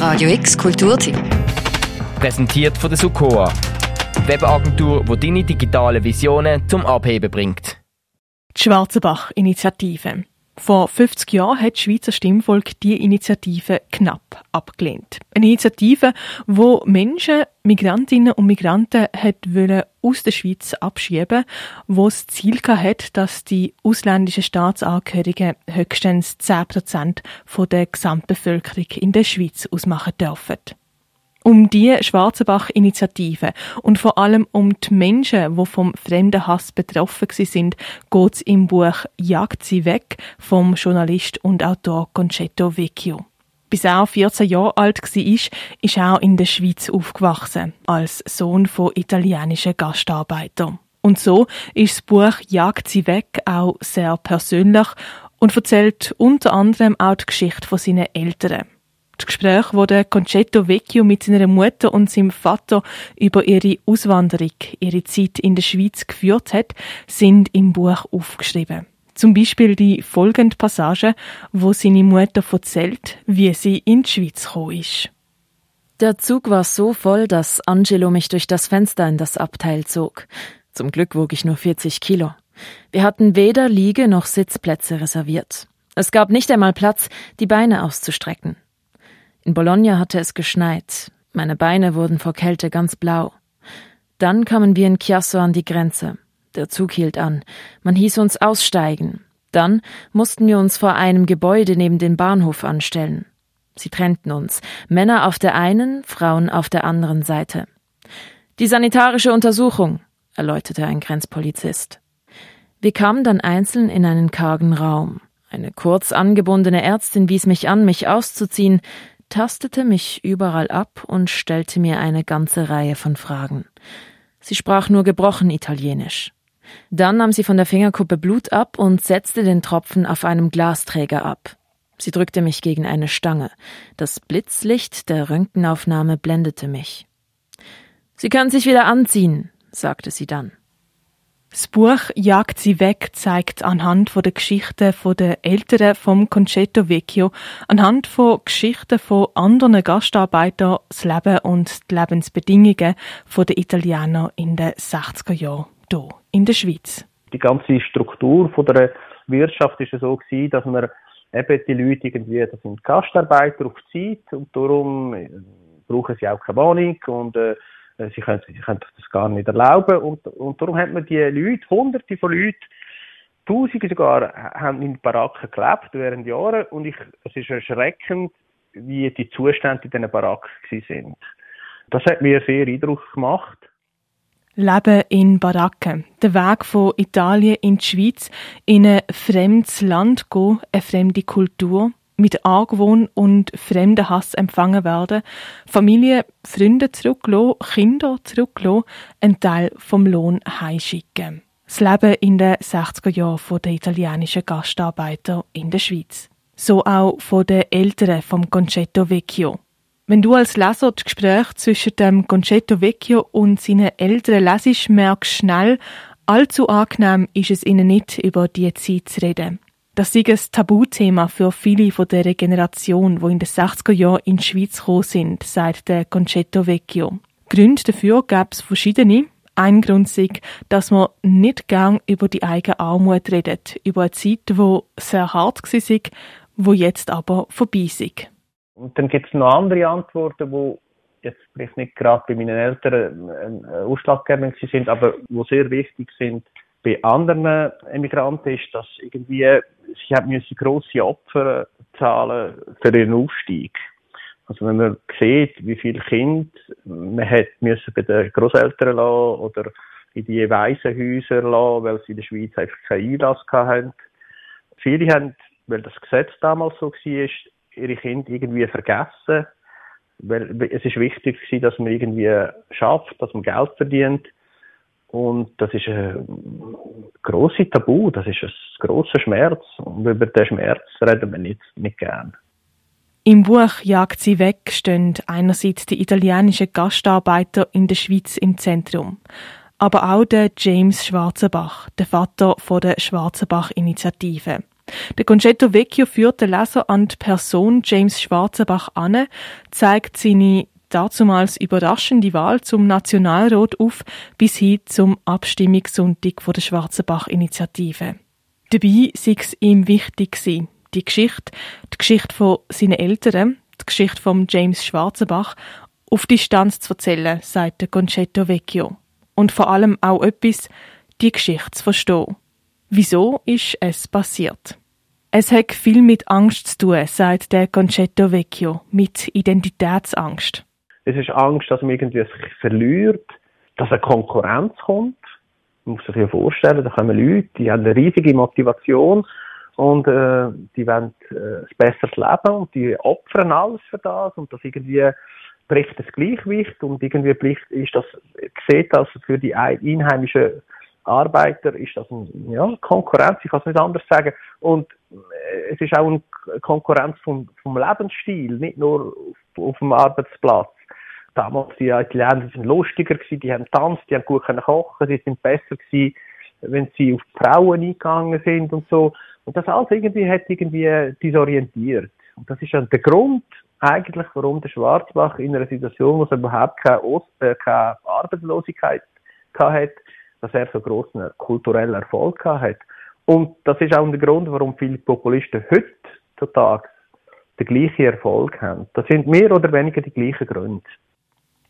Radio X Kulturtipp. Präsentiert von der Sukoa. Webagentur, die deine digitalen Visionen zum Abheben bringt. Die Schwarzenbach-Initiative. Vor 50 Jahren hat das Schweizer Stimmvolk die Initiative knapp abgelehnt. Eine Initiative, wo Menschen, Migrantinnen und Migranten hat aus der Schweiz abschieben, wo das Ziel hat, dass die ausländischen Staatsangehörigen höchstens 10 Prozent der Gesamtbevölkerung in der Schweiz ausmachen dürfen. Um die Schwarzenbach-Initiative und vor allem um die Menschen, die vom Fremdenhass betroffen sind, geht es im Buch Jagt sie weg vom Journalist und Autor Concetto Vecchio. Bis er 14 Jahre alt war, ist er auch in der Schweiz aufgewachsen, als Sohn von italienischen Gastarbeitern. Und so ist das Buch Jagt sie weg auch sehr persönlich und erzählt unter anderem auch die Geschichte von seinen Eltern. Die Gespräche, die Concetto Vecchio mit seiner Mutter und seinem Vater über ihre Auswanderung, ihre Zeit in der Schweiz geführt hat, sind im Buch aufgeschrieben. Zum Beispiel die folgende Passage, wo seine Mutter erzählt, wie sie in die Schweiz gekommen ist. Der Zug war so voll, dass Angelo mich durch das Fenster in das Abteil zog. Zum Glück wog ich nur 40 Kilo. Wir hatten weder Liege noch Sitzplätze reserviert. Es gab nicht einmal Platz, die Beine auszustrecken. In Bologna hatte es geschneit. Meine Beine wurden vor Kälte ganz blau. Dann kamen wir in Chiasso an die Grenze. Der Zug hielt an. Man hieß uns aussteigen. Dann mussten wir uns vor einem Gebäude neben dem Bahnhof anstellen. Sie trennten uns. Männer auf der einen, Frauen auf der anderen Seite. Die sanitarische Untersuchung, erläuterte ein Grenzpolizist. Wir kamen dann einzeln in einen kargen Raum. Eine kurz angebundene Ärztin wies mich an, mich auszuziehen tastete mich überall ab und stellte mir eine ganze Reihe von Fragen. Sie sprach nur gebrochen Italienisch. Dann nahm sie von der Fingerkuppe Blut ab und setzte den Tropfen auf einem Glasträger ab. Sie drückte mich gegen eine Stange. Das Blitzlicht der Röntgenaufnahme blendete mich. Sie können sich wieder anziehen, sagte sie dann. Das Buch Jagt sie weg zeigt anhand von der Geschichten von der Eltern vom Concetto Vecchio, anhand von Geschichten von anderen Gastarbeitern das Leben und die Lebensbedingungen von den Italienern in den 60er Jahren hier in der Schweiz. Die ganze Struktur von der Wirtschaft ist so gewesen, dass man eben die Leute irgendwie, das sind Gastarbeiter auf Zeit und darum äh, brauchen sie auch keine Wohnung und äh, sie können, sie können das gar nicht erlauben. Und, und darum hat man die Leute, hunderte von Leuten, Tausende sogar, haben in Baracken gelebt während Jahren. Und ich, es ist erschreckend, wie die Zustände in diesen Baracken sind. Das hat mir sehr Eindruck gemacht. Leben in Baracken. Der Weg von Italien in die Schweiz, in ein fremdes Land gehen, eine fremde Kultur mit Argwohn und fremden Hass empfangen werden, Familie, Freunde zurücklassen, Kinder zurücklassen, einen Teil vom Lohn heimschicken. Das Leben in den 60er Jahren der italienischen Gastarbeiter in der Schweiz. So auch von den Eltern vom Concetto Vecchio. Wenn du als Leser das Gespräch zwischen dem Concetto Vecchio und seinen Eltern lesest, merkst du schnell, allzu angenehm ist es ihnen nicht, über die Zeit zu reden. Das ist ein Tabuthema für viele von der Generation, die in den 60er Jahren in die Schweiz gekommen sind, sagt der Concetto Vecchio. Gründe dafür gab es verschiedene. Ein Grund ist, dass man nicht gern über die eigene Armut redet, über eine Zeit, die sehr hart war, die jetzt aber vorbei ist. Und dann gibt es noch andere Antworten, die jetzt vielleicht nicht gerade bei meinen Eltern ausschlaggebend sind, aber die sehr wichtig sind bei anderen Emigranten ist, dass irgendwie sie haben müssen grosse Opfer zahlen für ihren Aufstieg. Also wenn man sieht, wie viele Kinder man hat müssen bei den Großeltern lassen oder in die Waisenhäuser lassen, weil sie in der Schweiz einfach keinen Einlass hatten. Viele haben, weil das Gesetz damals so war, ihre Kinder irgendwie vergessen. Weil es ist wichtig dass man irgendwie schafft, dass man Geld verdient und das ist ein grosser Tabu, das ist ein grosser Schmerz. Und über den Schmerz reden wir nicht, nicht gern. Im Buch Jagt sie weg stehen einerseits die italienischen Gastarbeiter in der Schweiz im Zentrum, aber auch der James Schwarzenbach, der Vater von der Schwarzenbach-Initiative. Der Concetto Vecchio führt den Leser an die Person James Schwarzenbach an, zeigt seine dazumals überraschende Wahl zum Nationalrat auf, bis hin zum Abstimmungssonntag von der Schwarzenbach-Initiative. Dabei sei es ihm wichtig gewesen, die Geschichte, die Geschichte von seinen Eltern, die Geschichte von James Schwarzenbach auf Distanz zu erzählen, sagt der Concetto Vecchio. Und vor allem auch etwas, die Geschichte zu verstehen. Wieso ist es passiert? Es hat viel mit Angst zu tun, sagt der Concetto Vecchio, mit Identitätsangst. Es ist Angst, dass man irgendwie sich verliert, dass eine Konkurrenz kommt. Man muss sich ja vorstellen, da kommen Leute, die haben eine riesige Motivation und äh, die wollen äh, ein besseres Leben und die opfern alles für das und das irgendwie bricht das Gleichgewicht und irgendwie bricht, ist das, sieht das für die einheimischen Arbeiter ist das ein, ja, Konkurrenz, ich kann es nicht anders sagen. Und äh, es ist auch eine Konkurrenz vom, vom Lebensstil, nicht nur auf, auf dem Arbeitsplatz. Damals, die Italiener lustiger gewesen, die haben tanzt, die haben gut können kochen, sie sind besser gewesen, wenn sie auf die Frauen eingegangen sind und so. Und das alles irgendwie hat irgendwie disorientiert. Und das ist dann der Grund, eigentlich, warum der Schwarzbach in einer Situation, wo es überhaupt keine, Ost äh, keine Arbeitslosigkeit hat, dass er so großen kulturellen Erfolg hat. Und das ist auch der Grund, warum viele Populisten heutzutage den gleichen Erfolg haben. Das sind mehr oder weniger die gleichen Gründe.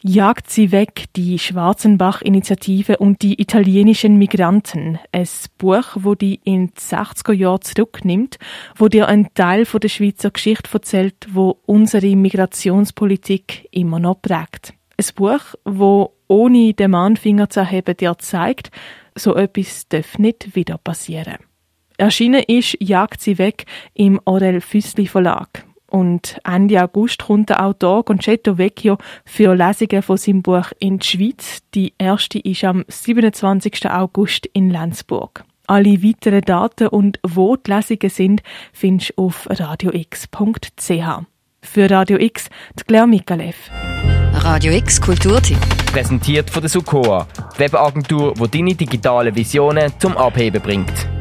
Jagt sie weg, die Schwarzenbach-Initiative und die italienischen Migranten. Ein Buch, wo die in die 60er Jahre zurücknimmt, wo dir einen Teil der Schweizer Geschichte erzählt, wo unsere Migrationspolitik immer noch prägt. Ein Buch, wo ohne den Mahnfinger zu erheben dir zeigt, so etwas darf nicht wieder passieren. Erschienen ist Jagt sie weg im Orel Füssli Verlag. Und Ende August kommt der Autor Concetto Vecchio für Lesungen von seinem Buch in die Schweiz. Die erste ist am 27. August in Lenzburg. Alle weiteren Daten und wo die Lesungen sind, findest du auf radiox.ch. Für Radio X, die Claire Mikalev. Radio X Kulturtipp. Präsentiert von der Sukoa, Webagentur, die deine digitale Visionen zum Abheben bringt.